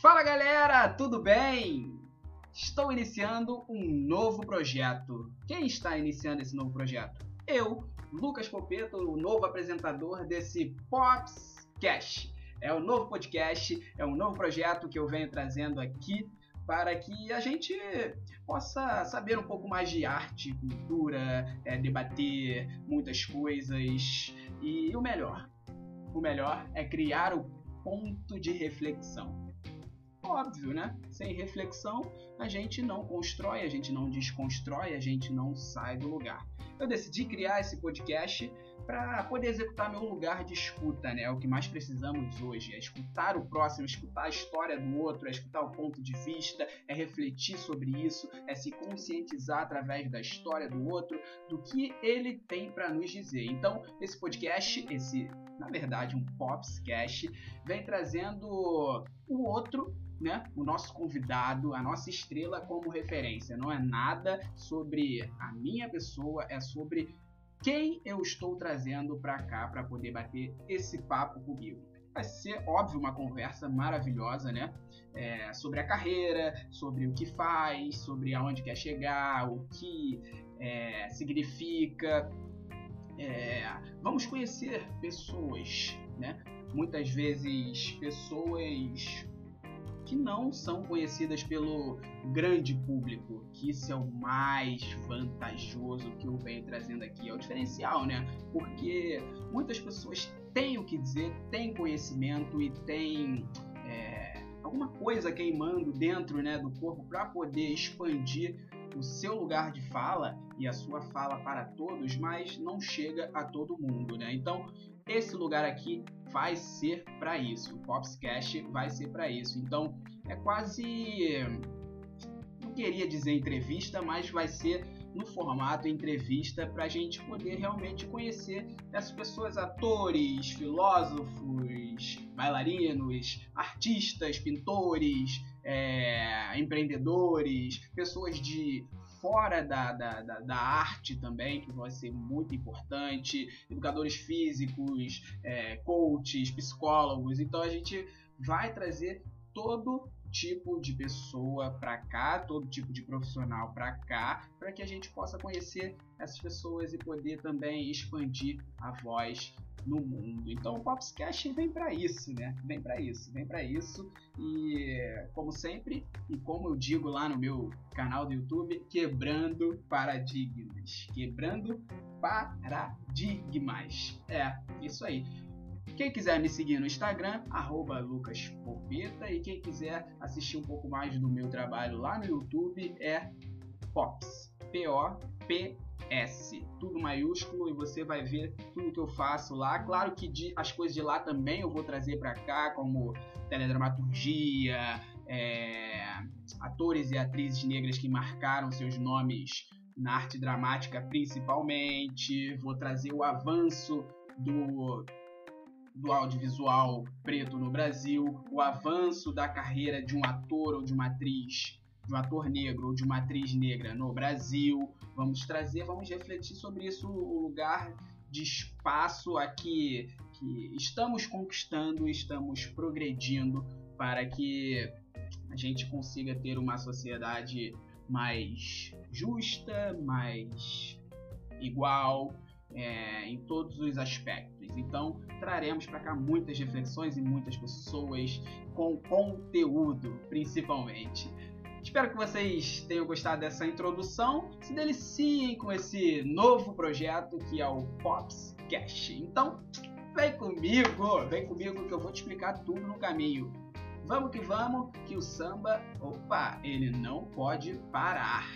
Fala galera, tudo bem? Estou iniciando um novo projeto. Quem está iniciando esse novo projeto? Eu, Lucas Popeto, o novo apresentador desse Popscast. É um novo podcast, é um novo projeto que eu venho trazendo aqui para que a gente possa saber um pouco mais de arte, cultura, é, debater muitas coisas e o melhor, o melhor é criar o ponto de reflexão. Óbvio, né? Sem reflexão, a gente não constrói, a gente não desconstrói, a gente não sai do lugar. Eu decidi criar esse podcast para poder executar meu lugar de escuta, né? O que mais precisamos hoje é escutar o próximo, escutar a história do outro, é escutar o ponto de vista, é refletir sobre isso, é se conscientizar através da história do outro, do que ele tem para nos dizer. Então, esse podcast, esse, na verdade, um Popscast, vem trazendo o outro né, o nosso convidado, a nossa estrela como referência. Não é nada sobre a minha pessoa, é sobre quem eu estou trazendo para cá para poder bater esse papo comigo. Vai ser, óbvio, uma conversa maravilhosa, né? É, sobre a carreira, sobre o que faz, sobre aonde quer chegar, o que é, significa. É, vamos conhecer pessoas, né? Muitas vezes pessoas que não são conhecidas pelo grande público, que isso é o mais vantajoso que eu venho trazendo aqui, é o diferencial, né? Porque muitas pessoas têm o que dizer, têm conhecimento e têm é, alguma coisa queimando dentro né, do corpo para poder expandir o seu lugar de fala e a sua fala para todos, mas não chega a todo mundo, né? Então, esse lugar aqui vai ser para isso. O Popscast vai ser para isso. Então, é quase não queria dizer entrevista, mas vai ser no formato entrevista para a gente poder realmente conhecer essas pessoas, atores, filósofos, bailarinos, artistas, pintores, é, empreendedores, pessoas de fora da, da, da, da, arte também, que vai ser muito importante, educadores físicos, é, coaches, psicólogos. Então a gente vai trazer todo tipo de pessoa para cá, todo tipo de profissional para cá, para que a gente possa conhecer essas pessoas e poder também expandir a voz no mundo. Então o Popscast vem para isso, né? Vem para isso, vem para isso. E como sempre, e como eu digo lá no meu canal do YouTube, quebrando paradigmas. Quebrando paradigmas. É, isso aí. Quem quiser me seguir no Instagram, lucaspopeta, e quem quiser assistir um pouco mais do meu trabalho lá no YouTube é Pops, P-O-P-S, tudo maiúsculo e você vai ver tudo que eu faço lá. Claro que de, as coisas de lá também eu vou trazer para cá, como teledramaturgia, é, atores e atrizes negras que marcaram seus nomes na arte dramática principalmente. Vou trazer o avanço do do audiovisual preto no Brasil, o avanço da carreira de um ator ou de uma atriz, de um ator negro ou de uma atriz negra no Brasil. Vamos trazer, vamos refletir sobre isso, o lugar de espaço aqui que estamos conquistando, estamos progredindo para que a gente consiga ter uma sociedade mais justa, mais igual, é, em todos os aspectos. Então, traremos para cá muitas reflexões e muitas pessoas com conteúdo, principalmente. Espero que vocês tenham gostado dessa introdução. Se deliciem com esse novo projeto que é o Pops Cash. Então, vem comigo, vem comigo que eu vou te explicar tudo no caminho. Vamos que vamos, que o samba, opa, ele não pode parar.